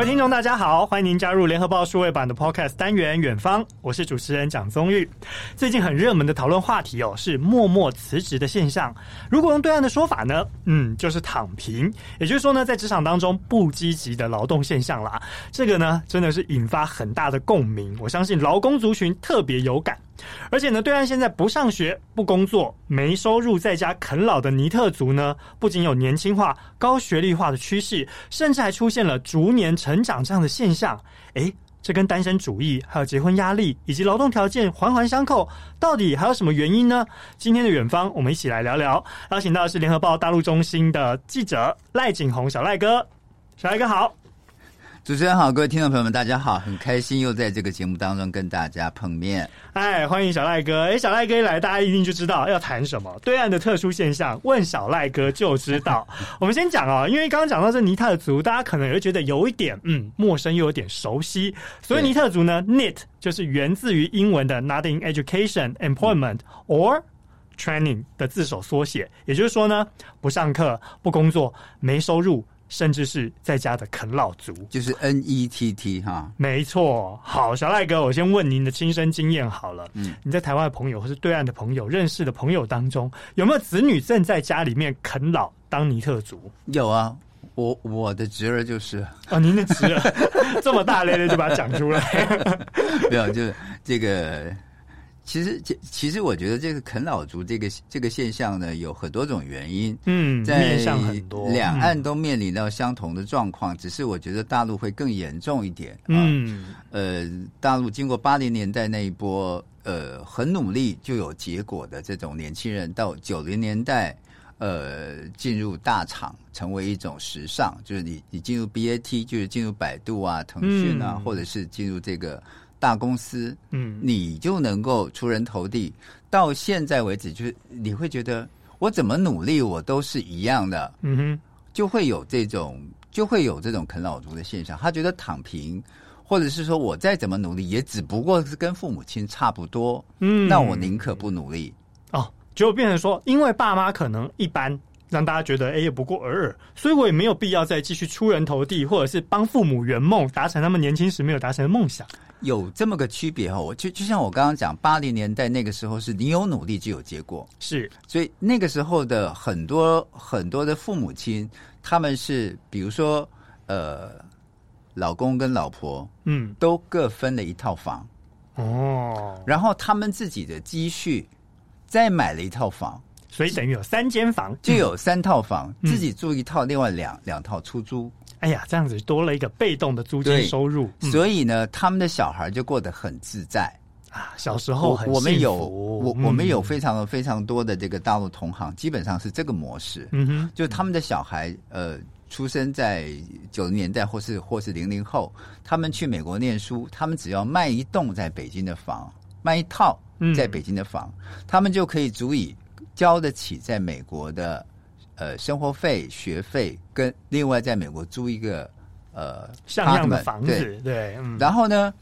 各位听众，大家好，欢迎您加入联合报数位版的 Podcast 单元《远方》，我是主持人蒋宗玉。最近很热门的讨论话题哦，是默默辞职的现象。如果用对岸的说法呢，嗯，就是躺平，也就是说呢，在职场当中不积极的劳动现象啦。这个呢，真的是引发很大的共鸣，我相信劳工族群特别有感。而且呢，对岸现在不上学、不工作、没收入，在家啃老的尼特族呢，不仅有年轻化、高学历化的趋势，甚至还出现了逐年成长这样的现象。诶，这跟单身主义、还有结婚压力以及劳动条件环环相扣，到底还有什么原因呢？今天的远方，我们一起来聊聊。邀请到的是联合报大陆中心的记者赖景宏，小赖哥，小赖哥好。主持人好，各位听众朋友们，大家好，很开心又在这个节目当中跟大家碰面。哎，欢迎小赖哥！哎，小赖哥一来，大家一定就知道要谈什么。对岸的特殊现象，问小赖哥就知道。我们先讲啊、哦，因为刚刚讲到这尼特族，大家可能也会觉得有一点嗯陌生，又有点熟悉。所以尼特族呢，NEET 就是源自于英文的 Not in Education, Employment or Training 的字首缩写，也就是说呢，不上课、不工作、没收入。甚至是在家的啃老族，就是 N E T T 哈，没错。好，小赖哥，我先问您的亲身经验好了。嗯，你在台湾的朋友或是对岸的朋友认识的朋友当中，有没有子女正在家里面啃老当尼特族？有啊，我我的侄儿就是啊，您的侄儿 这么大咧咧就把它讲出来，没有，就是这个。其实，其实我觉得这个啃老族这个这个现象呢，有很多种原因。嗯，在两岸都面临到相同的状况，只是我觉得大陆会更严重一点。嗯，呃，大陆经过八零年代那一波，呃，很努力就有结果的这种年轻人，到九零年代，呃，进入大厂成为一种时尚，就是你你进入 BAT，就是进入百度啊、腾讯啊，或者是进入这个。大公司，嗯，你就能够出人头地。到现在为止，就是你会觉得我怎么努力，我都是一样的，嗯哼，就会有这种，就会有这种啃老族的现象。他觉得躺平，或者是说我再怎么努力，也只不过是跟父母亲差不多，嗯，那我宁可不努力。哦，就变成说，因为爸妈可能一般，让大家觉得哎，也不过尔尔，所以我也没有必要再继续出人头地，或者是帮父母圆梦，达成他们年轻时没有达成的梦想。有这么个区别哈，我就就像我刚刚讲，八零年代那个时候是你有努力就有结果，是，所以那个时候的很多很多的父母亲，他们是比如说呃，老公跟老婆嗯。都各分了一套房。哦，然后他们自己的积蓄再买了一套房，所以等于有三间房，就有三套房，嗯、自己住一套，另外两两套出租。哎呀，这样子多了一个被动的租金收入，嗯、所以呢，他们的小孩就过得很自在啊。小时候很我们有我我们有非常非常多的这个大陆同行，基本上是这个模式。嗯哼，就他们的小孩呃，出生在九零年代或是或是零零后，他们去美国念书，他们只要卖一栋在北京的房，卖一套在北京的房，嗯、他们就可以足以交得起在美国的。呃，生活费、学费跟另外在美国租一个呃像样的房子，对，对嗯、然后呢，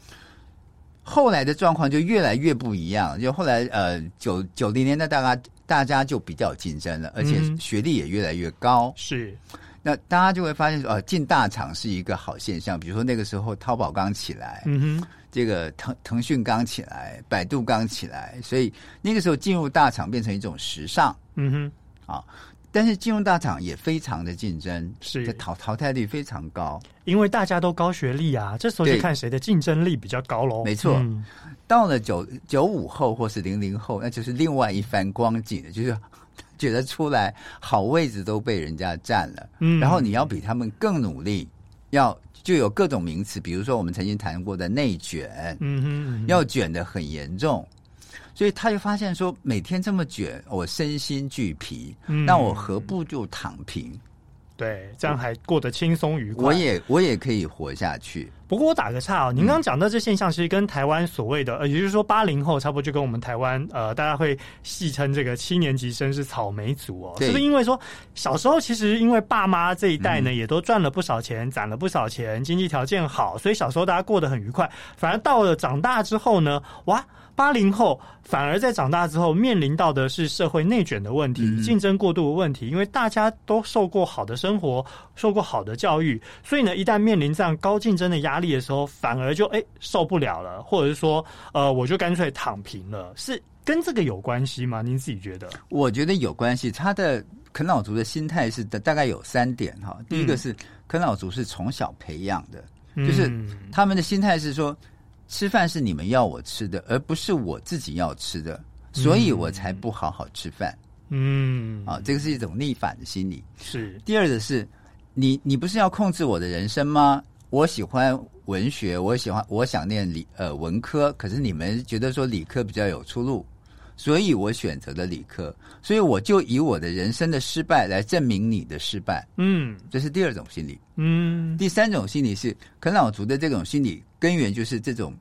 后来的状况就越来越不一样。就后来呃九九零年代，大家大家就比较竞争了，而且学历也越来越高。嗯、是，那大家就会发现说，呃，进大厂是一个好现象。比如说那个时候，淘宝刚起来，嗯哼，这个腾腾讯刚起来，百度刚起来，所以那个时候进入大厂变成一种时尚。嗯哼，啊。但是金融大厂也非常的竞争，是。淘淘汰率非常高，因为大家都高学历啊，这时候就看谁的竞争力比较高喽。没错，嗯、到了九九五后或是零零后，那就是另外一番光景了，就是 觉得出来好位置都被人家占了，嗯，然后你要比他们更努力，要就有各种名词，比如说我们曾经谈过的内卷，嗯哼，嗯哼，要卷的很严重。所以他就发现说，每天这么卷，我身心俱疲，嗯、那我何不就躺平？对，这样还过得轻松愉快。我也我也可以活下去。不过我打个岔哦，您刚刚讲到这现象，其实跟台湾所谓的呃，也就是说八零后差不多，就跟我们台湾呃，大家会戏称这个七年级生是草莓族哦，对是不是？因为说小时候其实因为爸妈这一代呢，也都赚了不少钱，攒了不少钱，经济条件好，所以小时候大家过得很愉快。反而到了长大之后呢，哇！八零后反而在长大之后面临到的是社会内卷的问题、嗯、竞争过度的问题，因为大家都受过好的生活，受过好的教育，所以呢，一旦面临这样高竞争的压力的时候，反而就哎受不了了，或者是说，呃，我就干脆躺平了，是跟这个有关系吗？您自己觉得？我觉得有关系。他的啃老族的心态是的，大概有三点哈。第一个是啃老族是从小培养的。就是他们的心态是说，吃饭是你们要我吃的，而不是我自己要吃的，所以我才不好好吃饭。嗯，啊，这个是一种逆反的心理。是。第二个是，你你不是要控制我的人生吗？我喜欢文学，我喜欢我想念理呃文科，可是你们觉得说理科比较有出路。所以我选择了理科，所以我就以我的人生的失败来证明你的失败。嗯，这是第二种心理。嗯，第三种心理是啃老族的这种心理根源，就是这种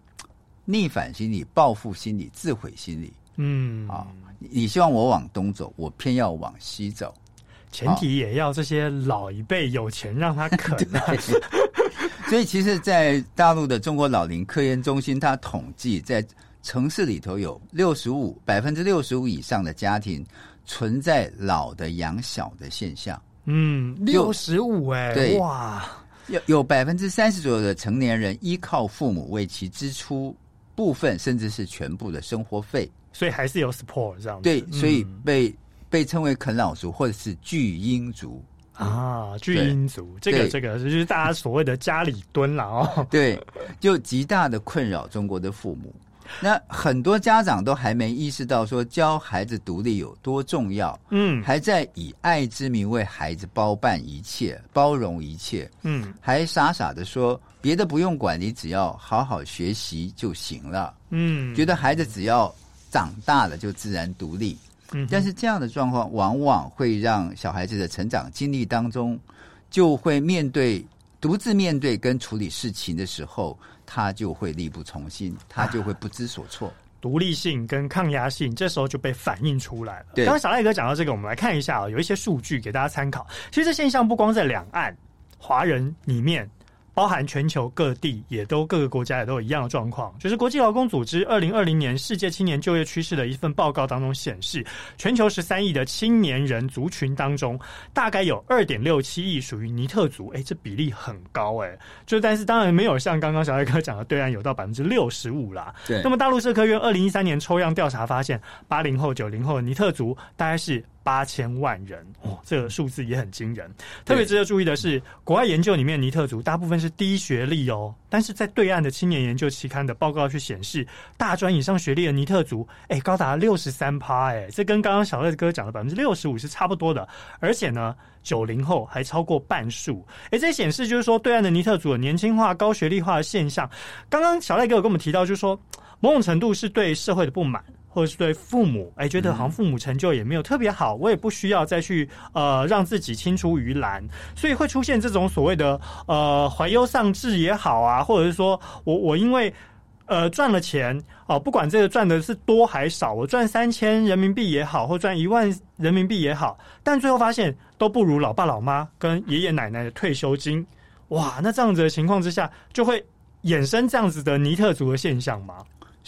逆反心理、报复心理、自毁心理。嗯，啊，你希望我往东走，我偏要往西走，前提也要这些老一辈有钱让他啃。所以，其实，在大陆的中国老龄科研中心，他统计在。城市里头有六十五百分之六十五以上的家庭存在老的养小的现象。嗯，六十五哎，对哇，有有百分之三十左右的成年人依靠父母为其支出部分甚至是全部的生活费，所以还是有 support 这样子。对，所以被、嗯、被称为啃老族或者是巨婴族啊，巨婴族，这个这个就是大家所谓的家里蹲了哦。对，就极大的困扰中国的父母。那很多家长都还没意识到说教孩子独立有多重要，嗯，还在以爱之名为孩子包办一切，包容一切，嗯，还傻傻的说别的不用管，你只要好好学习就行了，嗯，觉得孩子只要长大了就自然独立，嗯，但是这样的状况往往会让小孩子的成长经历当中就会面对独自面对跟处理事情的时候。他就会力不从心，他就会不知所措。啊，独立性跟抗压性，这时候就被反映出来了。对，刚刚小赖哥讲到这个，我们来看一下啊，有一些数据给大家参考。其实这现象不光在两岸华人里面。包含全球各地，也都各个国家也都有一样的状况，就是国际劳工组织二零二零年世界青年就业趋势的一份报告当中显示，全球十三亿的青年人族群当中，大概有二点六七亿属于尼特族，哎，这比例很高哎，就但是当然没有像刚刚小艾哥讲的对岸有到百分之六十五啦。对，那么大陆社科院二零一三年抽样调查发现，八零后、九零后的尼特族大概是。八千万人，哦，这个数字也很惊人。特别值得注意的是，国外研究里面尼特族大部分是低学历哦，但是在对岸的青年研究期刊的报告却显示，大专以上学历的尼特族，哎，高达六十三趴，哎，这跟刚刚小赖哥讲的百分之六十五是差不多的。而且呢，九零后还超过半数，哎，这显示就是说，对岸的尼特族的年轻化、高学历化的现象。刚刚小赖哥有跟我们提到，就是说，某种程度是对社会的不满。或者是对父母，哎，觉得好像父母成就也没有特别好，我也不需要再去呃让自己青出于蓝，所以会出现这种所谓的呃怀忧丧志也好啊，或者是说我我因为呃赚了钱哦、呃，不管这个赚的是多还少，我赚三千人民币也好，或赚一万人民币也好，但最后发现都不如老爸老妈跟爷爷奶奶的退休金，哇，那这样子的情况之下，就会衍生这样子的尼特族的现象吗？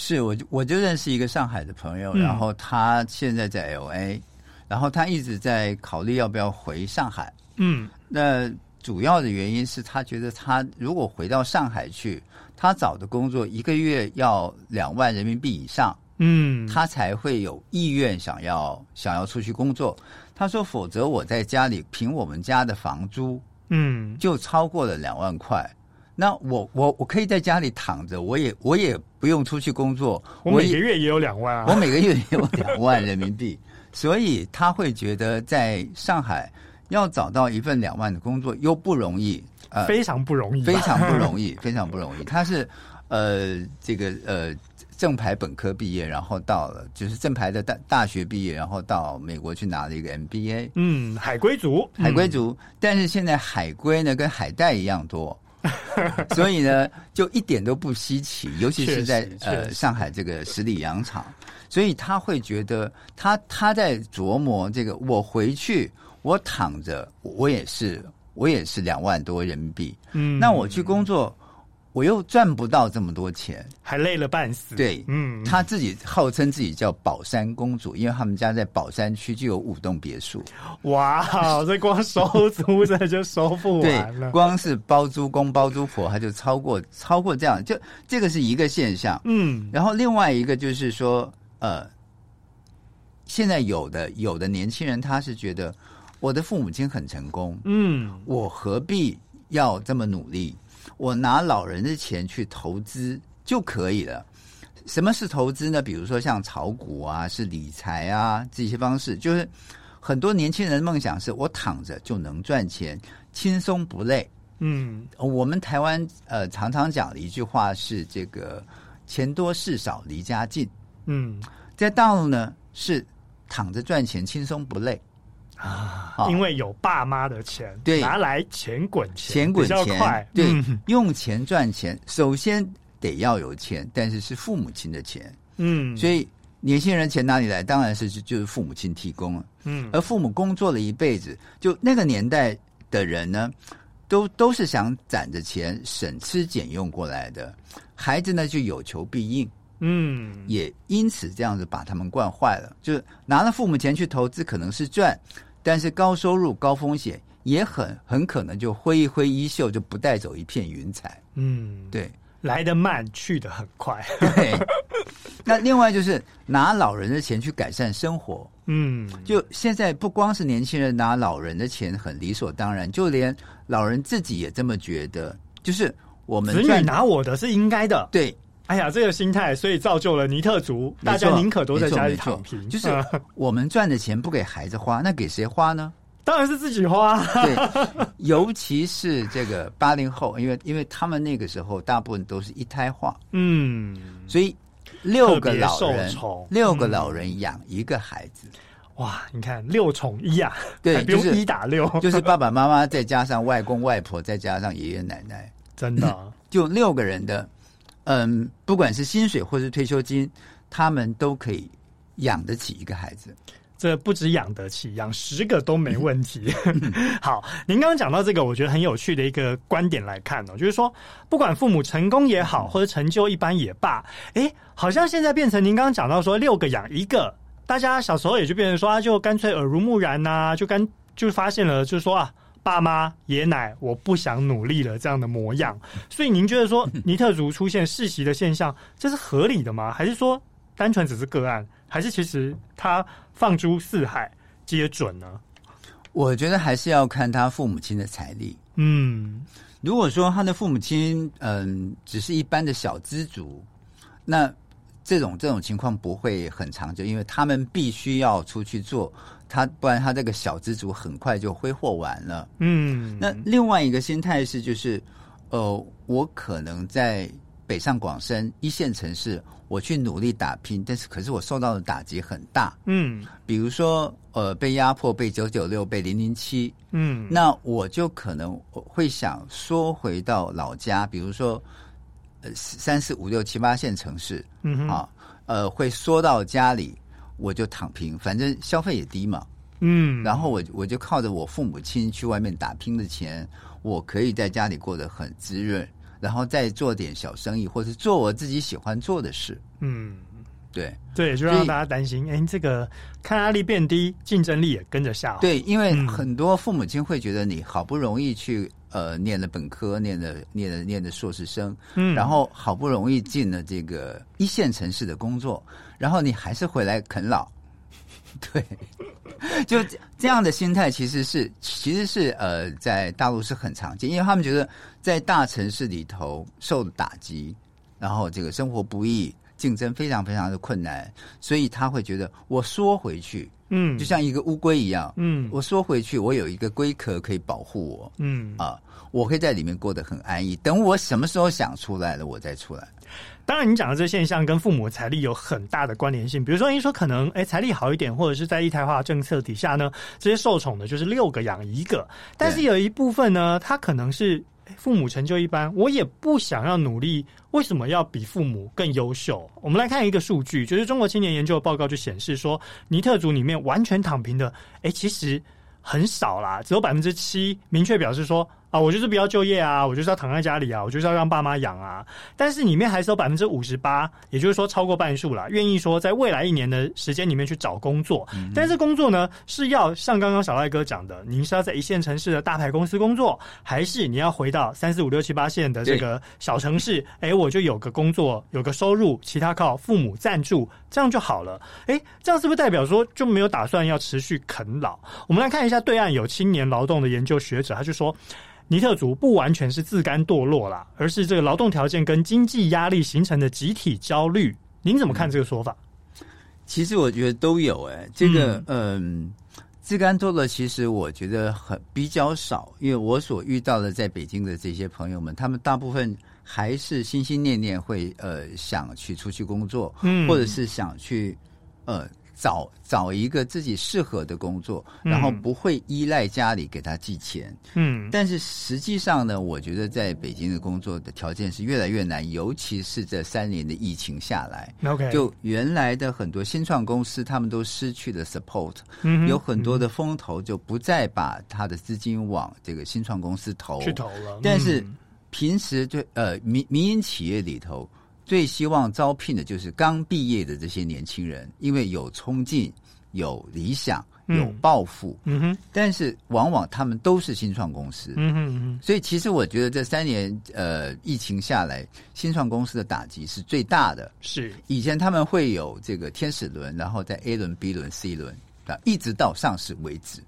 是，我就我就认识一个上海的朋友，然后他现在在 LA，然后他一直在考虑要不要回上海。嗯，那主要的原因是他觉得他如果回到上海去，他找的工作一个月要两万人民币以上，嗯，他才会有意愿想要想要出去工作。他说，否则我在家里凭我们家的房租，嗯，就超过了两万块。那我我我可以在家里躺着，我也我也不用出去工作。我每个月也有两万啊，我每个月也有 两万人民币，所以他会觉得在上海要找到一份两万的工作又不容易，呃，非常不容易，非常不容易，非常不容易。他是呃这个呃正牌本科毕业，然后到了就是正牌的大大学毕业，然后到美国去拿了一个 MBA。嗯，海归族，海归族，嗯，但是现在海归呢跟海带一样多。所以呢，就一点都不稀奇，尤其是在呃上海这个十里洋场，所以他会觉得他他在琢磨这个，我回去我躺着，我也是我也是两万多人民币，嗯，那我去工作，我又赚不到这么多钱，还累了半死。对，嗯，他自己号称自己叫宝山公主，因为他们家在宝山区就有五栋别墅。哇，这光收租这就收不完了。对，光是包租公包租婆，他就超过超过这样，就这个是一个现象。嗯，然后另外一个就是说，呃，现在有的有的年轻人他是觉得我的父母亲很成功，嗯，我何必要这么努力？我拿老人的钱去投资就可以了。什么是投资呢？比如说像炒股啊，是理财啊，这些方式，就是很多年轻人的梦想是我躺着就能赚钱，轻松不累。嗯，我们台湾呃常常讲的一句话是这个钱多事少离家近。嗯，在大陆呢是躺着赚钱，轻松不累。啊，因为有爸妈的钱，对，拿来钱滚钱，钱滚钱，对，嗯、用钱赚钱，首先得要有钱，但是是父母亲的钱，嗯，所以年轻人钱哪里来？当然是就是父母亲提供了，嗯，而父母工作了一辈子，就那个年代的人呢，都都是想攒着钱省吃俭用过来的，孩子呢就有求必应，嗯，也因此这样子把他们惯坏了，就是拿了父母钱去投资，可能是赚。但是高收入高风险也很很可能就挥一挥衣袖就不带走一片云彩。嗯，对，来得慢去得很快。对，那另外就是拿老人的钱去改善生活。嗯，就现在不光是年轻人拿老人的钱很理所当然，就连老人自己也这么觉得。就是我们子女拿我的是应该的。对，哎呀，这个心态，所以造就了尼特族，大家宁可都在家里躺平。就是 我们赚的钱不给孩子花，那给谁花呢？当然是自己花。对，尤其是这个八零后，因为因为他们那个时候大部分都是一胎化，嗯，所以六个老人，六个老人养一个孩子，哇，你看六宠一啊，对，不用一打六，就是爸爸妈妈再加上外公外婆，再加上爷爷奶奶，真的。就六个人的。嗯，不管是薪水或是退休金，他们都可以养得起一个孩子。这不止养得起，养十个都没问题。好，您刚刚讲到这个，我觉得很有趣的一个观点来看哦，就是说，不管父母成功也好，或者成就一般也罢，哎，好像现在变成您刚刚讲到说六个养一个，大家小时候也就变成说啊，就干脆耳濡目染呐、啊，就干就发现了，就是说啊。爸妈、爷奶，我不想努力了，这样的模样。所以您觉得说 尼特族出现世袭的现象，这是合理的吗？还是说单纯只是个案？还是其实他放诸四海皆准呢？我觉得还是要看他父母亲的财力。嗯，如果说他的父母亲嗯只是一般的小资族，那这种这种情况不会很长久，因为他们必须要出去做。他不然他这个小资族很快就挥霍完了。嗯，那另外一个心态是，就是呃，我可能在北上广深一线城市，我去努力打拼，但是可是我受到的打击很大。嗯，比如说呃，被压迫，被九九六，被零零七。嗯，那我就可能会想缩回到老家，比如说呃三四五六七八线城市。嗯啊，呃，会缩到家里。我就躺平，反正消费也低嘛，嗯，然后我我就靠着我父母亲去外面打拼的钱，我可以在家里过得很滋润，然后再做点小生意，或是做我自己喜欢做的事，嗯，对，对，就让大家担心，哎，这个抗压力变低，竞争力也跟着下滑，对，因为很多父母亲会觉得你好不容易去呃念了本科，念了念了念了硕士生，嗯，然后好不容易进了这个一线城市的工作。然后你还是回来啃老，对，就这样的心态其实是其实是呃在大陆是很常见，因为他们觉得在大城市里头受打击，然后这个生活不易，竞争非常非常的困难，所以他会觉得我缩回去，嗯，就像一个乌龟一样，嗯，我缩回去，我有一个龟壳可以保护我，嗯啊，我可以在里面过得很安逸，等我什么时候想出来了，我再出来。当然，你讲的这个现象跟父母财力有很大的关联性。比如说，你说可能哎财力好一点，或者是在一胎化政策底下呢，这些受宠的就是六个养一个。但是有一部分呢，他可能是父母成就一般，我也不想要努力，为什么要比父母更优秀？我们来看一个数据，就是中国青年研究报告就显示说，尼特族里面完全躺平的，哎，其实很少啦，只有百分之七明确表示说。啊，我就是不要就业啊，我就是要躺在家里啊，我就是要让爸妈养啊。但是里面还是有百分之五十八，也就是说超过半数了，愿意说在未来一年的时间里面去找工作。嗯、但是工作呢，是要像刚刚小赖哥讲的，您是要在一线城市的大牌公司工作，还是你要回到三四五六七八线的这个小城市？哎，我就有个工作，有个收入，其他靠父母赞助，这样就好了。哎，这样是不是代表说就没有打算要持续啃老？我们来看一下对岸有青年劳动的研究学者，他就说。尼特族不完全是自甘堕落啦，而是这个劳动条件跟经济压力形成的集体焦虑。您怎么看这个说法？其实我觉得都有哎、欸，这个嗯，自甘堕落其实我觉得很比较少，因为我所遇到的在北京的这些朋友们，他们大部分还是心心念念会呃想去出去工作，嗯，或者是想去呃。找找一个自己适合的工作，然后不会依赖家里给他寄钱。嗯，但是实际上呢，我觉得在北京的工作的条件是越来越难，尤其是这三年的疫情下来。OK，就原来的很多新创公司，他们都失去了 support，嗯，有很多的风投就不再把他的资金往这个新创公司投，去投了。嗯，但是平时就呃民民营企业里头。最希望招聘的就是刚毕业的这些年轻人，因为有冲劲、有理想、有抱负。嗯哼，但是往往他们都是新创公司。嗯哼，所以其实我觉得这三年呃疫情下来，新创公司的打击是最大的。是以前他们会有这个天使轮，然后在 A 轮、B 轮、C 轮啊，一直到上市为止。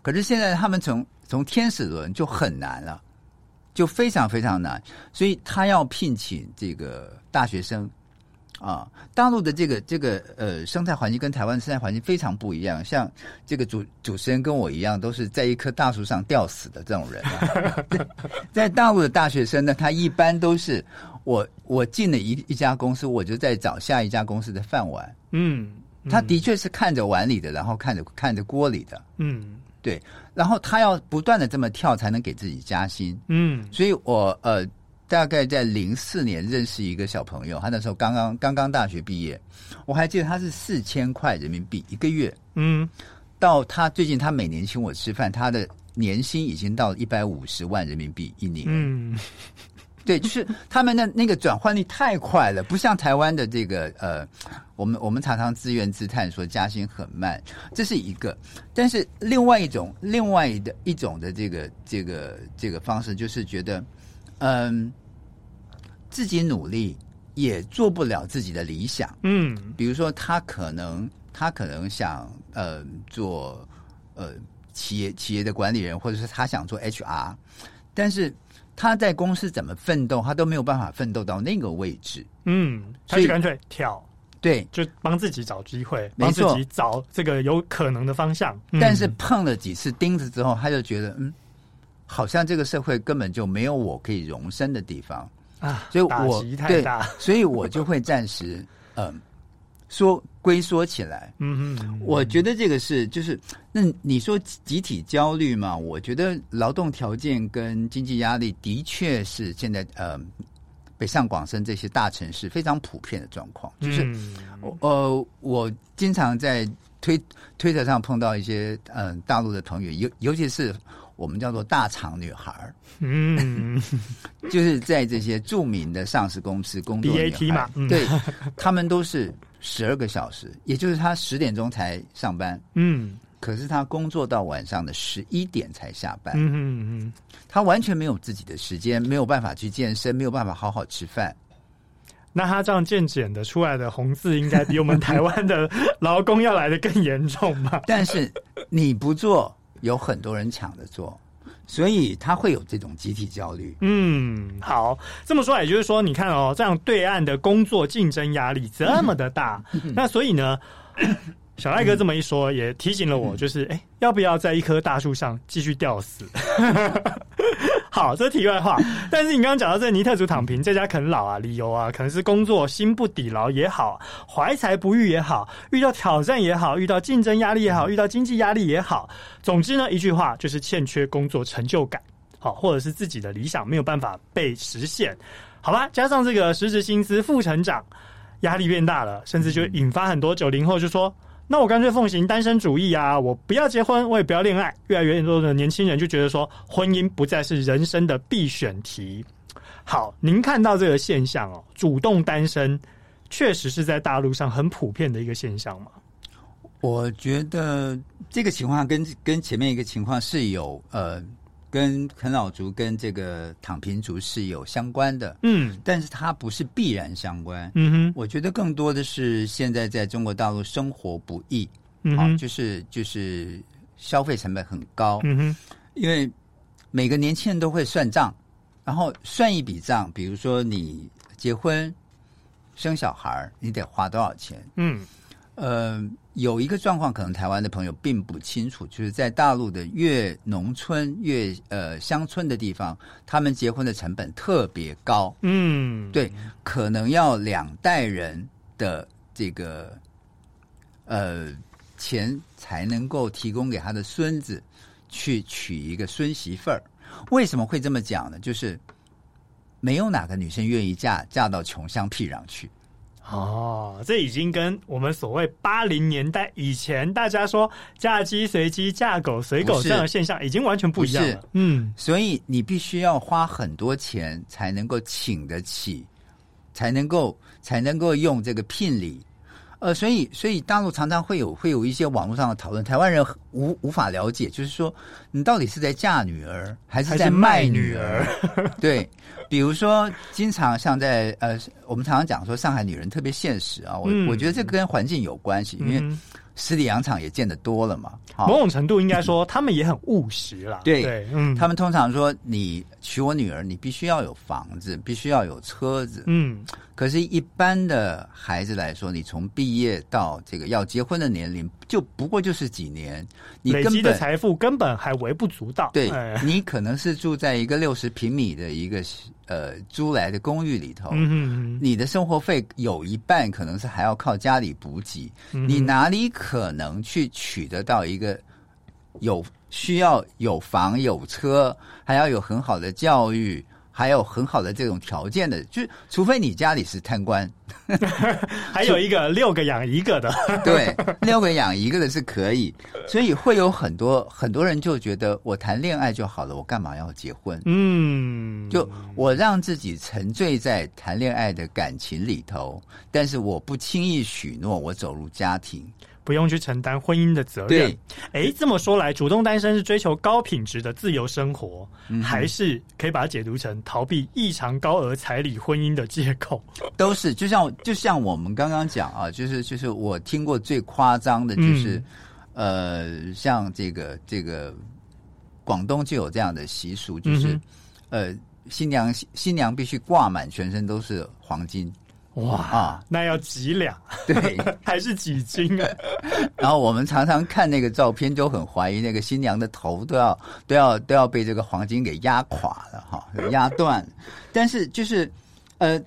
可是现在他们从从天使轮就很难了。就非常非常难，所以他要聘请这个大学生啊。大陆的这个这个呃生态环境跟台湾生态环境非常不一样。像这个主主持人跟我一样，都是在一棵大树上吊死的这种人啊。在大陆的大学生呢，他一般都是我我进了一一家公司，我就在找下一家公司的饭碗。嗯，他的确是看着碗里的，然后看着看着锅里的。嗯。对，然后他要不断的这么跳，才能给自己加薪。嗯，所以我呃，大概在零四年认识一个小朋友，他那时候刚刚刚刚大学毕业，我还记得他是四千块人民币一个月。嗯，到他最近他每年请我吃饭，他的年薪已经到一百五十万人民币一年。嗯。对，就是他们的那个转换率太快了，不像台湾的这个呃，我们我们常常自怨自叹说加薪很慢，这是一个。但是另外一种，另外的一种的这个这个这个方式，就是觉得嗯，自己努力也做不了自己的理想。嗯，比如说他可能他可能想呃做呃企业企业的管理人，或者是他想做 HR，但是。他在公司怎么奋斗，他都没有办法奋斗到那个位置。嗯，他就干脆跳，对，就帮自己找机会，帮自己找这个有可能的方向。嗯。但是碰了几次钉子之后，他就觉得，嗯，好像这个社会根本就没有我可以容身的地方啊。所以我，打击太大，所以我就会暂时，嗯。说归缩起来，嗯嗯，我觉得这个是就是，那你说集体焦虑嘛？我觉得劳动条件跟经济压力的确是现在呃北上广深这些大城市非常普遍的状况。就是，呃，我经常在推推特上碰到一些嗯、呃、大陆的朋友，尤尤其是我们叫做大厂女孩儿，嗯，就是在这些著名的上市公司工作的女孩，BAT 嘛，嗯、对，他们都是。十二个小时，也就是他十点钟才上班，嗯，可是他工作到晚上的十一点才下班，嗯嗯嗯，他完全没有自己的时间，没有办法去健身，没有办法好好吃饭。那他这样渐减的出来的红字，应该比我们台湾的劳工要来的更严重吧？但是你不做，有很多人抢着做。所以他会有这种集体焦虑。嗯，好，这么说也就是说，你看哦，这样对岸的工作竞争压力这么的大，那所以呢，小赖哥这么一说，也提醒了我，就是哎，要不要在一棵大树上继续吊死？好，这是题外话。但是你刚刚讲到这尼特族躺平，在家啃老啊，理由啊，可能是工作心不抵劳也好，怀才不遇也好，遇到挑战也好，遇到竞争压力也好，遇到经济压力也好，总之呢，一句话就是欠缺工作成就感，好，或者是自己的理想没有办法被实现，好吧？加上这个实质薪资负成长，压力变大了，甚至就引发很多九零后就说。那我干脆奉行单身主义啊，我不要结婚，我也不要恋爱。越来越多的年轻人就觉得说，婚姻不再是人生的必选题。好，您看到这个现象哦，主动单身确实是在大陆上很普遍的一个现象吗？我觉得这个情况跟跟前面一个情况是有呃，跟啃老族跟这个躺平族是有相关的，嗯，但是它不是必然相关，嗯哼，我觉得更多的是现在在中国大陆生活不易，嗯哼，就是就是消费成本很高，嗯哼，因为每个年轻人都会算账，然后算一笔账，比如说你结婚生小孩，你得花多少钱，嗯。呃，有一个状况，可能台湾的朋友并不清楚，就是在大陆的越农村、越呃乡村的地方，他们结婚的成本特别高。嗯，对，可能要两代人的这个呃钱才能够提供给他的孙子去娶一个孙媳妇儿。为什么会这么讲呢？就是没有哪个女生愿意嫁嫁到穷乡僻壤去。哦，这已经跟我们所谓八零年代以前大家说嫁鸡随鸡、嫁狗随狗这样的现象已经完全不一样了。嗯，所以你必须要花很多钱才能够请得起，才能够才能够用这个聘礼。呃，所以所以大陆常常会有会有一些网络上的讨论，台湾人无无法了解，就是说你到底是在嫁女儿还是在卖女儿？女 儿对。比如说，经常像在呃，我们常常讲说上海女人特别现实啊，我、嗯、我觉得这跟环境有关系，因为十里洋场也见得多了嘛。某种程度应该说，他们也很务实啦。对，对嗯，他们通常说，你娶我女儿，你必须要有房子，必须要有车子。嗯。可是，一般的孩子来说，你从毕业到这个要结婚的年龄，就不过就是几年，你累积的财富根本还微不足道。对，哎、你可能是住在一个六十平米的一个呃租来的公寓里头，你的生活费有一半可能是还要靠家里补给，嗯、你哪里可能去取得到一个有需要有房有车，还要有很好的教育？还有很好的这种条件的，就除非你家里是贪官，还有一个六个养一个的，对，六个养一个的是可以，所以会有很多很多人就觉得我谈恋爱就好了，我干嘛要结婚？嗯，就我让自己沉醉在谈恋爱的感情里头，但是我不轻易许诺我走入家庭。不用去承担婚姻的责任。对，哎，这么说来，主动单身是追求高品质的自由生活，嗯、还是可以把它解读成逃避异常高额彩礼婚姻的借口？都是，就像就像我们刚刚讲啊，就是就是我听过最夸张的，就是、嗯、呃，像这个这个广东就有这样的习俗，就是、嗯、呃，新娘新娘必须挂满全身都是黄金。哇啊，那要几两？对，还是几斤啊？然后我们常常看那个照片，就很怀疑那个新娘的头都要都要都要被这个黄金给压垮了哈，压断。但是就是呃，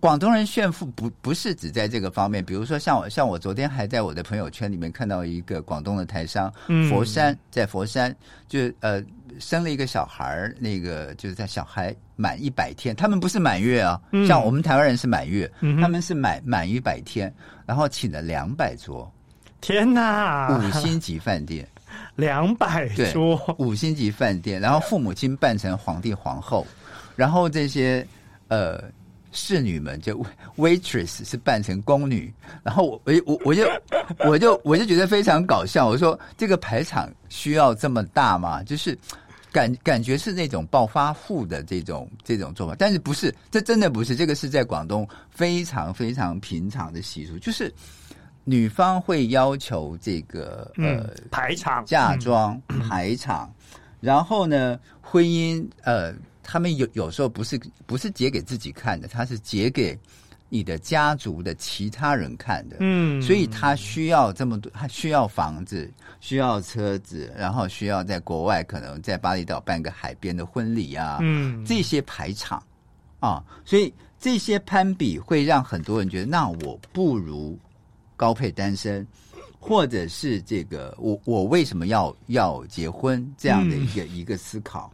广东人炫富不不是只在这个方面，比如说像我像我昨天还在我的朋友圈里面看到一个广东的台商，佛山在佛山就呃。生了一个小孩，那个就是在小孩满一百天，他们不是满月啊，嗯、像我们台湾人是满月，嗯、他们是满满一百天，然后请了两百桌，天哪，五星级饭店，两百桌，五星级饭店，然后父母亲扮成皇帝皇后，然后这些呃。侍女们就 waitress 是扮成宫女，然后我我我就我就我就觉得非常搞笑。我说这个排场需要这么大吗？就是感感觉是那种暴发户的这种这种做法，但是不是？这真的不是。这个是在广东非常非常平常的习俗，就是女方会要求这个呃排场嫁妆排场，然后呢婚姻呃。他们有有时候不是不是结给自己看的，他是结给你的家族的其他人看的。嗯，所以他需要这么多，他需要房子，需要车子，然后需要在国外可能在巴厘岛办个海边的婚礼啊，嗯，这些排场啊，所以这些攀比会让很多人觉得，那我不如高配单身，或者是这个我我为什么要要结婚这样的一个、嗯、一个思考？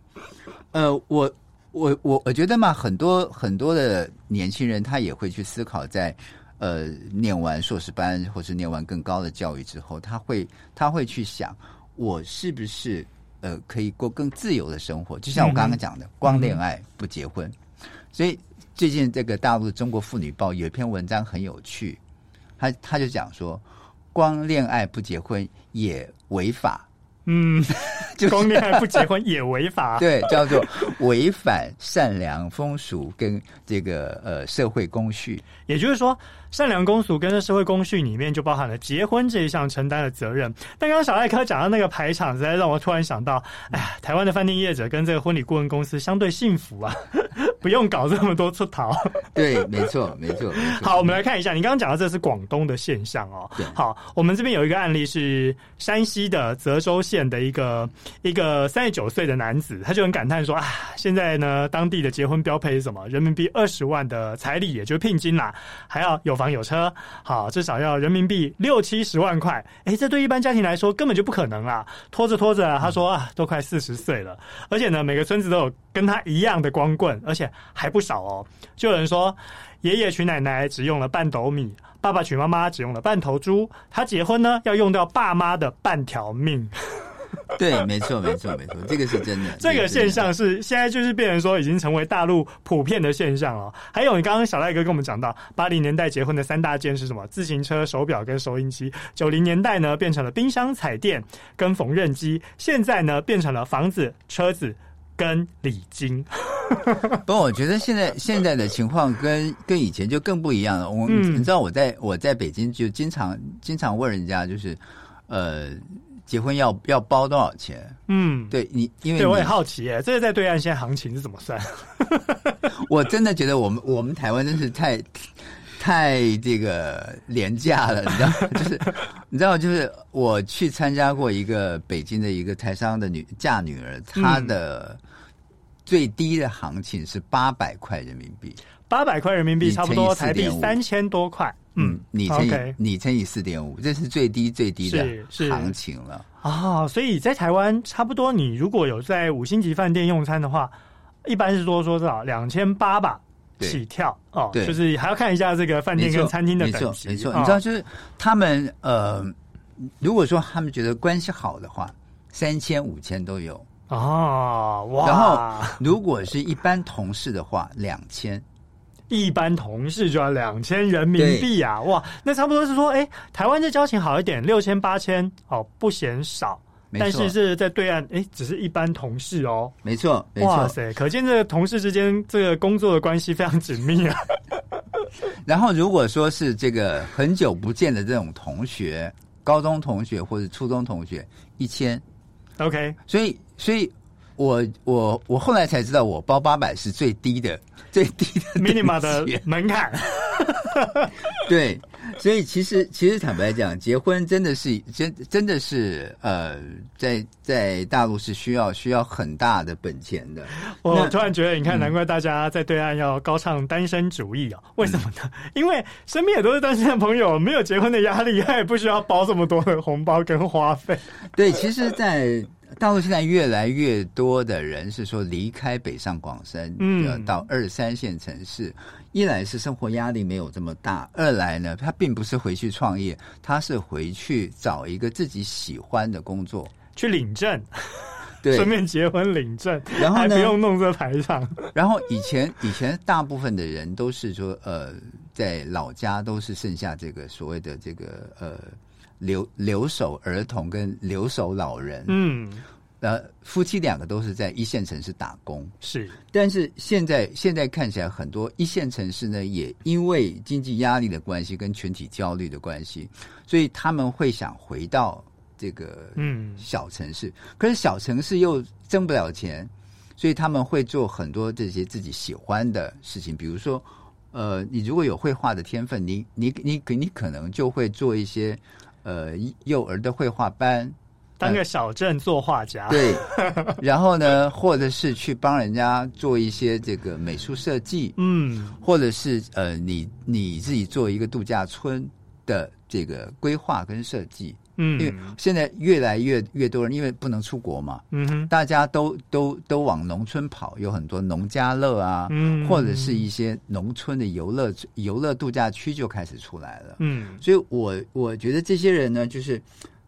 呃，我。我我我觉得嘛，很多很多的年轻人他也会去思考在，呃念完硕士班或是念完更高的教育之后，他会他会去想，我是不是呃可以过更自由的生活？就像我刚刚讲的，光恋爱不结婚。所以最近这个大陆《中国妇女报》有一篇文章很有趣，他他就讲说，光恋爱不结婚也违法。嗯，就光恋爱不结婚也违法，对，叫做违反善良风俗跟这个呃社会公序。也就是说，善良公俗跟这社会公序里面就包含了结婚这一项承担的责任。但刚刚小艾科讲到那个排场，实在让我突然想到，哎呀，台湾的饭店业者跟这个婚礼顾问公司相对幸福啊，不用搞这么多出逃。对，没错，没错。好，我们来看一下，你刚刚讲到这是广东的现象哦。对，好，我们这边有一个案例是山西的泽州县的一个一个三十九岁的男子，他就很感叹说啊，现在呢，当地的结婚标配是什么？人民币二十万的彩礼，也就是聘金啦。还要有房有车，好，至少要人民币六七十万块。哎，这对一般家庭来说根本就不可能啊！拖着拖着啊，他说啊，都快四十岁了，而且呢，每个村子都有跟他一样的光棍，而且还不少哦。就有人说，爷爷娶奶奶只用了半斗米，爸爸娶妈妈只用了半头猪，他结婚呢要用掉爸妈的半条命。对，没错，没错，没错，这个是真的。这个现象是现在就是变成说已经成为大陆普遍的现象了。还有，你刚刚小赖哥跟我们讲到，八零年代结婚的三大件是什么？自行车、手表跟收音机。九零年代呢，变成了冰箱、彩电跟缝纫机。现在呢，变成了房子、车子跟礼金。不，我觉得现在现在的情况跟跟以前就更不一样了。我、嗯、你知道我在我在北京就经常经常问人家，就是呃。结婚要要包多少钱？嗯，对你，因为对我也好奇耶，这个在对岸现在行情是怎么算？我真的觉得我们我们台湾真是太太这个廉价了，你知道？就是你知道，就是我去参加过一个北京的一个台商的女嫁女儿，她的最低的行情是八百块人民币，八百块人民币差不多台币三千多块。嗯，你乘以 okay, 你乘以四点五，这是最低最低的行情了啊、哦！所以在台湾，差不多你如果有在五星级饭店用餐的话，一般是多说多少两千八吧起跳哦。对，就是还要看一下这个饭店跟餐厅的等级。没错，你知道，就是他们呃，如果说他们觉得关系好的话，三千五千都有哦。哇！然后如果是一般同事的话，两千。一般同事就要两千人民币啊！哇，那差不多是说，哎、欸，台湾这交情好一点，六千八千哦，不嫌少。但是是在对岸，哎、欸，只是一般同事哦。没错，没错。哇塞，可见这个同事之间这个工作的关系非常紧密啊。然后，如果说是这个很久不见的这种同学，高中同学或者初中同学，一千。OK，所以，所以。我我我后来才知道，我包八百是最低的，最低的 minimum 的 门槛。对，所以其实其实坦白讲，结婚真的是真真的是呃，在在大陆是需要需要很大的本钱的。我突然觉得，你看，难怪大家在对岸要高唱单身主义哦。嗯、为什么呢？因为身边也都是单身的朋友，没有结婚的压力，他也不需要包这么多的红包跟花费。对，其实，在大陆现在越来越多的人是说离开北上广深，嗯，到二三线城市。嗯、一来是生活压力没有这么大，二来呢，他并不是回去创业，他是回去找一个自己喜欢的工作去领证，对，顺便结婚领证，然后呢，还不用弄这排场。然后以前以前大部分的人都是说，呃，在老家都是剩下这个所谓的这个呃。留留守儿童跟留守老人，嗯，呃，夫妻两个都是在一线城市打工，是。但是现在现在看起来，很多一线城市呢，也因为经济压力的关系跟群体焦虑的关系，所以他们会想回到这个嗯小城市。嗯、可是小城市又挣不了钱，所以他们会做很多这些自己喜欢的事情，比如说，呃，你如果有绘画的天分，你你你你可能就会做一些。呃，幼儿的绘画班，当个小镇做画家，对。然后呢，或者是去帮人家做一些这个美术设计，嗯，或者是呃，你你自己做一个度假村的这个规划跟设计，嗯，因为现在越来越越多人，因为不能出国嘛，嗯哼，大家都都都往农村跑，有很多农家乐啊，嗯，或者是一些农村的游乐游乐度假区就开始出来了，嗯，所以我我觉得这些人呢，就是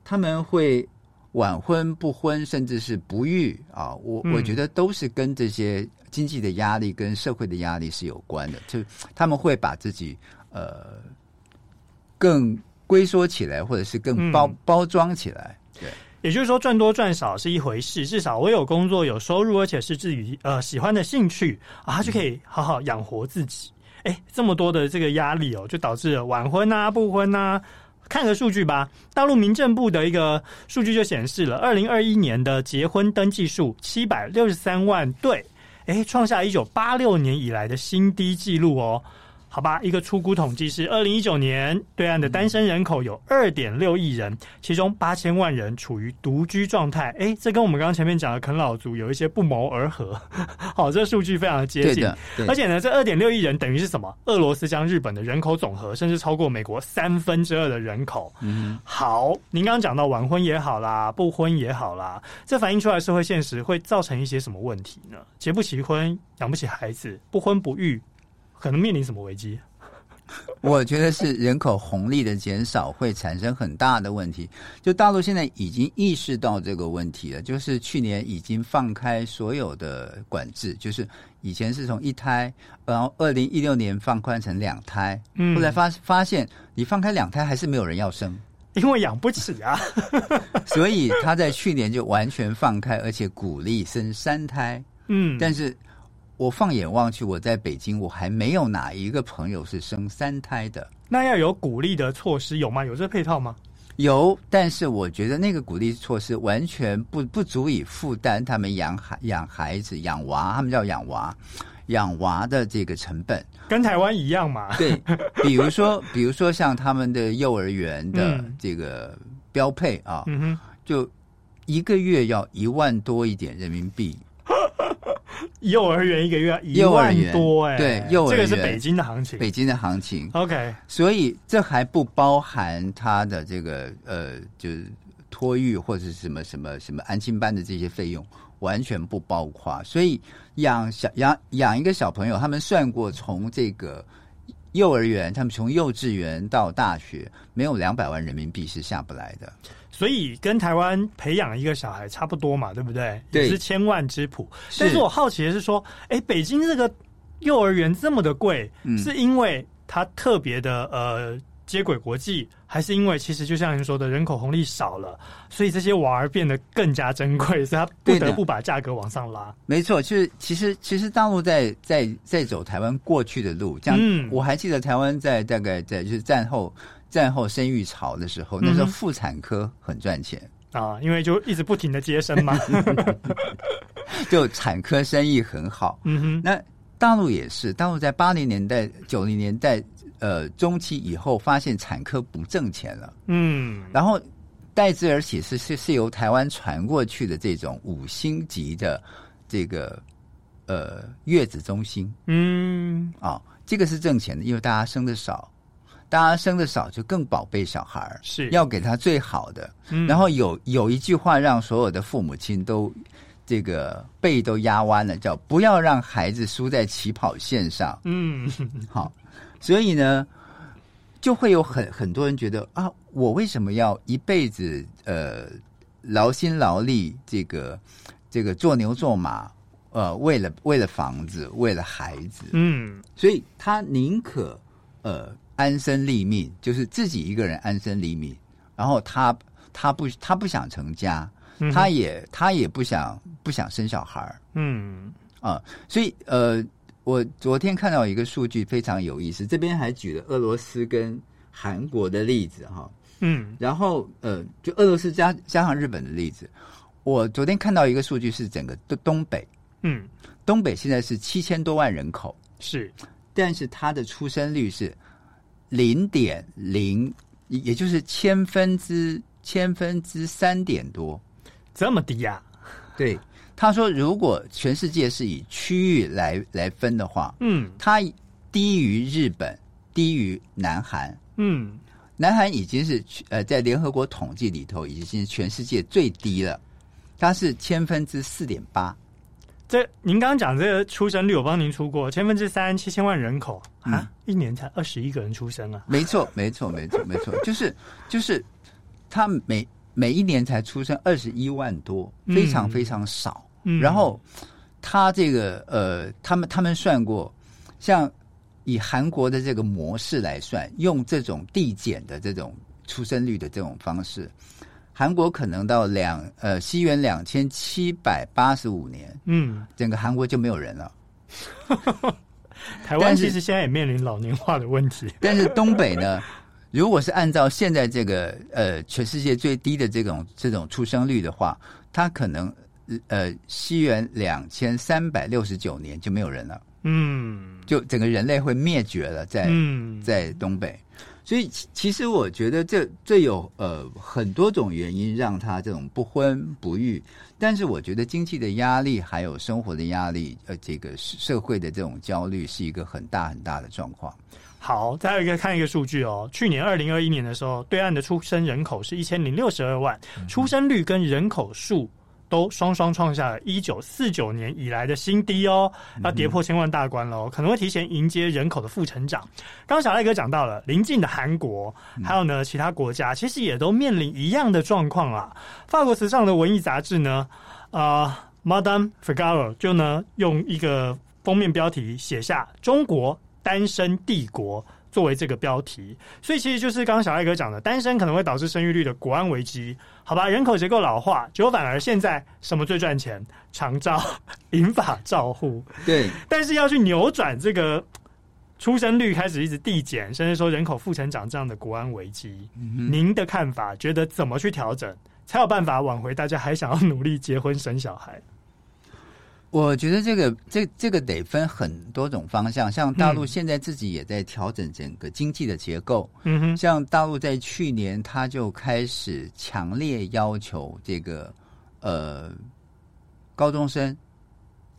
他们会晚婚不婚，甚至是不育啊，我我觉得都是跟这些经济的压力跟社会的压力是有关的，就他们会把自己呃更。龟缩起来，或者是更包、嗯、包装起来，对，也就是说赚多赚少是一回事，至少我有工作有收入，而且是自己呃喜欢的兴趣啊，他就可以好好养活自己。哎、嗯，这么多的这个压力哦，就导致了晚婚啊、不婚啊。看个数据吧，大陆民政部的一个数据就显示了，二零二一年的结婚登记数七百六十三万对，哎，创下一九八六年以来的新低纪录哦。好吧，一个初估统计是，二零一九年对岸的单身人口有二点六亿人，其中八千万人处于独居状态。哎，这跟我们刚刚前面讲的啃老族有一些不谋而合。好，这个数据非常的接近。而且呢，这二点六亿人等于是什么？俄罗斯将日本的人口总和，甚至超过美国三分之二的人口。嗯，好，您刚刚讲到晚婚也好啦，不婚也好啦，这反映出来社会现实会造成一些什么问题呢？结不起婚，养不起孩子，不婚不育。可能面临什么危机？我觉得是人口红利的减少会产生很大的问题。就大陆现在已经意识到这个问题了，就是去年已经放开所有的管制，就是以前是从一胎，然后二零一六年放宽成两胎，嗯，后来发发现你放开两胎还是没有人要生，因为养不起啊，所以他在去年就完全放开，而且鼓励生三胎，嗯，但是。我放眼望去，我在北京，我还没有哪一个朋友是生三胎的。那要有鼓励的措施有吗？有这配套吗？有，但是我觉得那个鼓励措施完全不不足以负担他们养孩养孩子养娃，他们叫养娃养娃的这个成本，跟台湾一样嘛？对，比如说比如说像他们的幼儿园的这个标配啊，嗯哼，就一个月要一万多一点人民币。幼儿园一个月一万多哎、欸，对，幼儿园这个是北京的行情，北京的行情。OK，所以这还不包含他的这个呃，就是托育或者是什么什么什么安心班的这些费用，完全不包括。所以养小养养一个小朋友，他们算过，从这个幼儿园，他们从幼稚园到大学，没有两百万人民币是下不来的。所以跟台湾培养一个小孩差不多嘛，对不对？对，也是千万之谱。但是我好奇的是说，哎，北京这个幼儿园这么的贵，嗯、是因为它特别的呃接轨国际，还是因为其实就像您说的人口红利少了，所以这些娃儿变得更加珍贵，所以他不得不把价格往上拉？没错，就是其实其实大陆在在在走台湾过去的路，这样、嗯、我还记得台湾在大概在就是战后。战后生育潮的时候，那时候妇产科很赚钱、嗯、啊，因为就一直不停的接生嘛，就产科生意很好。嗯哼，那大陆也是，大陆在八零年代、九零年代呃中期以后，发现产科不挣钱了。嗯，然后代之而起是是是由台湾传过去的这种五星级的这个呃月子中心。嗯，啊，这个是挣钱的，因为大家生的少。大家生的少，就更宝贝小孩，是要给他最好的。嗯、然后有有一句话，让所有的父母亲都这个背都压弯了，叫“不要让孩子输在起跑线上”。嗯，好，所以呢，就会有很很多人觉得啊，我为什么要一辈子呃劳心劳力，这个这个做牛做马，呃，为了为了房子，为了孩子，嗯，所以他宁可呃。安身立命，就是自己一个人安身立命。然后他他不他不想成家，嗯、他也他也不想不想生小孩。嗯啊，所以呃，我昨天看到一个数据非常有意思，这边还举了俄罗斯跟韩国的例子哈。嗯，然后呃，就俄罗斯加加上日本的例子，我昨天看到一个数据是整个东东北，嗯，东北现在是七千多万人口，是，但是它的出生率是。零点零，也就是千分之千分之三点多，这么低呀、啊？对，他说，如果全世界是以区域来来分的话，嗯，它低于日本，低于南韩，嗯，南韩已经是呃在联合国统计里头已经是全世界最低了，它是千分之四点八。这您刚刚讲这个出生率，我帮您出过千分之三七千万人口啊，嗯、一年才二十一个人出生啊。没错，没错，没错，没错，就是就是他每每一年才出生二十一万多，非常非常少。嗯、然后他这个呃，他们他们算过，像以韩国的这个模式来算，用这种递减的这种出生率的这种方式。韩国可能到两呃西元两千七百八十五年，嗯，整个韩国就没有人了。台湾其实现在也面临老年化的问题，但是东北呢，如果是按照现在这个呃全世界最低的这种这种出生率的话，它可能呃西元两千三百六十九年就没有人了，嗯，就整个人类会灭绝了在，在、嗯、在东北。所以，其实我觉得这这有呃很多种原因让他这种不婚不育，但是我觉得经济的压力还有生活的压力，呃，这个社会的这种焦虑是一个很大很大的状况。好，再有一个看一个数据哦，去年二零二一年的时候，对岸的出生人口是一千零六十二万，出生率跟人口数。都双双创下了一九四九年以来的新低哦，要跌破千万大关了，可能会提前迎接人口的负成长。刚刚小赖哥讲到了邻近的韩国，还有呢其他国家，其实也都面临一样的状况啊。法国时尚的文艺杂志呢，呃，Madame Figaro 就呢用一个封面标题写下“中国单身帝国”。作为这个标题，所以其实就是刚刚小艾哥讲的，单身可能会导致生育率的国安危机，好吧？人口结构老化，结果反而现在什么最赚钱？长照、银发照护，对。但是要去扭转这个出生率开始一直递减，甚至说人口负成长这样的国安危机，嗯、您的看法？觉得怎么去调整才有办法挽回大家还想要努力结婚生小孩？我觉得这个这这个得分很多种方向，像大陆现在自己也在调整整个经济的结构。嗯哼，像大陆在去年他就开始强烈要求这个呃高中生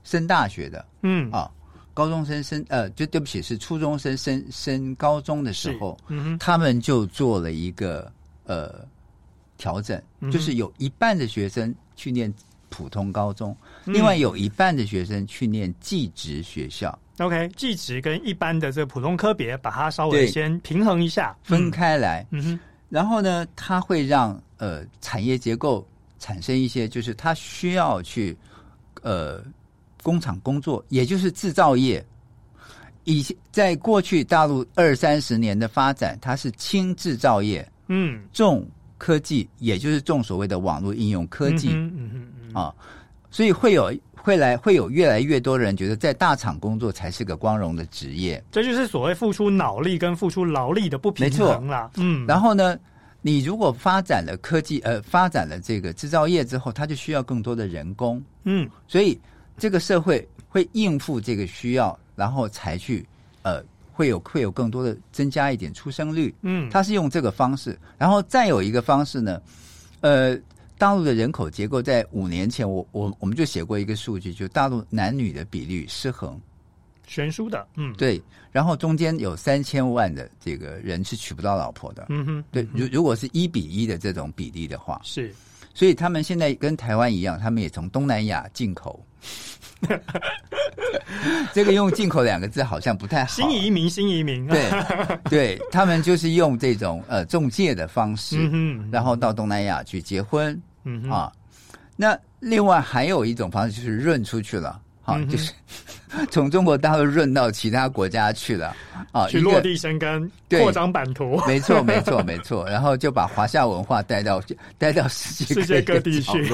升大学的，嗯啊，高中生升呃就对不起是初中生升升高中的时候，嗯哼，他们就做了一个呃调整，就是有一半的学生去念。普通高中，另外有一半的学生去念技职学校。OK，技职跟一般的这个普通科别，把它稍微先平衡一下，分开来。嗯哼，然后呢，它会让呃产业结构产生一些，就是它需要去呃工厂工作，也就是制造业。以前在过去大陆二三十年的发展，它是轻制造业，嗯，重科技，也就是重所谓的网络应用科技。嗯嗯嗯。啊，所以会有会来会有越来越多人觉得在大厂工作才是个光荣的职业，这就是所谓付出脑力跟付出劳力的不平衡啦。嗯，然后呢，你如果发展了科技，呃，发展了这个制造业之后，它就需要更多的人工。嗯，所以这个社会会应付这个需要，然后才去呃会有会有更多的增加一点出生率。嗯，它是用这个方式，然后再有一个方式呢，呃。大陆的人口结构在五年前，我我我们就写过一个数据，就大陆男女的比率失衡，悬殊的，嗯，对。然后中间有三千万的这个人是娶不到老婆的，嗯哼，对。如如果是一比一的这种比例的话，是。所以他们现在跟台湾一样，他们也从东南亚进口。这个用“进口”两个字好像不太好。新移民，新移民，对，对他们就是用这种呃中介的方式，嗯、然后到东南亚去结婚，嗯啊。那另外还有一种方式就是润出去了，好、嗯，就是 从中国大陆润到其他国家去了，啊，去落地生根，扩张版图，没错，没错，没错。然后就把华夏文化带到带到世界世界各地去。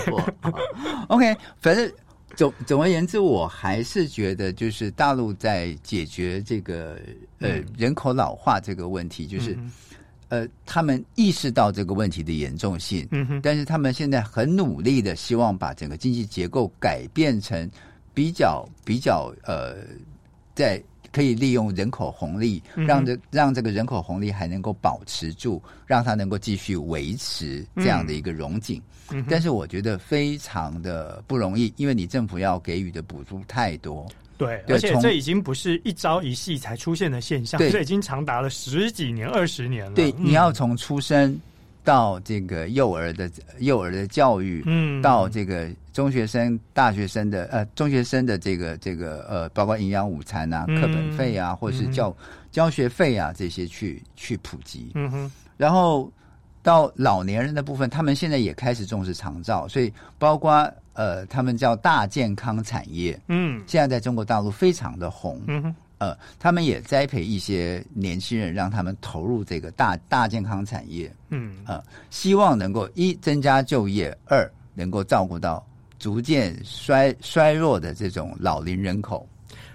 OK，反正。总总而言之，我还是觉得，就是大陆在解决这个呃人口老化这个问题，就是呃他们意识到这个问题的严重性，但是他们现在很努力的希望把整个经济结构改变成比较比较呃在。可以利用人口红利，让这让这个人口红利还能够保持住，让它能够继续维持这样的一个融景。但是我觉得非常的不容易，因为你政府要给予的补助太多。对，而且这已经不是一朝一夕才出现的现象，这已经长达了十几年、二十年了。对，嗯、你要从出生到这个幼儿的幼儿的教育，嗯，到这个中学生、大学生的呃中学生的这个这个呃，包括营养午餐啊、课本费啊，或者是教、嗯、教学费啊这些去去普及。嗯哼，然后。到老年人的部分，他们现在也开始重视长照，所以包括呃，他们叫大健康产业，嗯，现在在中国大陆非常的红，嗯哼，呃，他们也栽培一些年轻人，让他们投入这个大大健康产业，嗯，呃，希望能够一增加就业，二能够照顾到逐渐衰衰弱的这种老龄人口。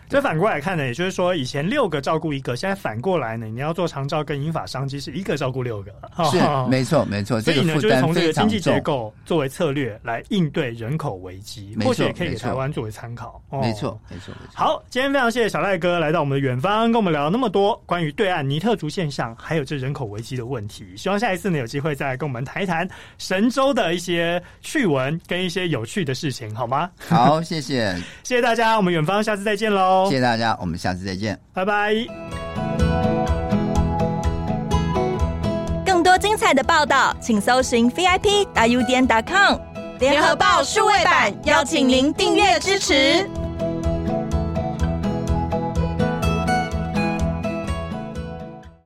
这反过来看呢，也就是说，以前六个照顾一个，现在反过来呢，你要做长照跟英法商机是一个照顾六个，是没错没错。所以呢，就是从这个经济结构作为策略来应对人口危机，或许也可以给台湾作为参考。没错没错。没错。好，今天非常谢谢小赖哥来到我们的远方，跟我们聊了那么多关于对岸尼特族现象，还有这人口危机的问题。希望下一次呢，有机会再来跟我们谈一谈神州的一些趣闻跟一些有趣的事情，好吗？好，谢谢，谢谢大家，我们远方下次再见喽。谢谢大家，我们下次再见，拜拜。更多精彩的报道，请搜寻 VIP 大 U 点 com 联合报数位版，邀请您订阅支持。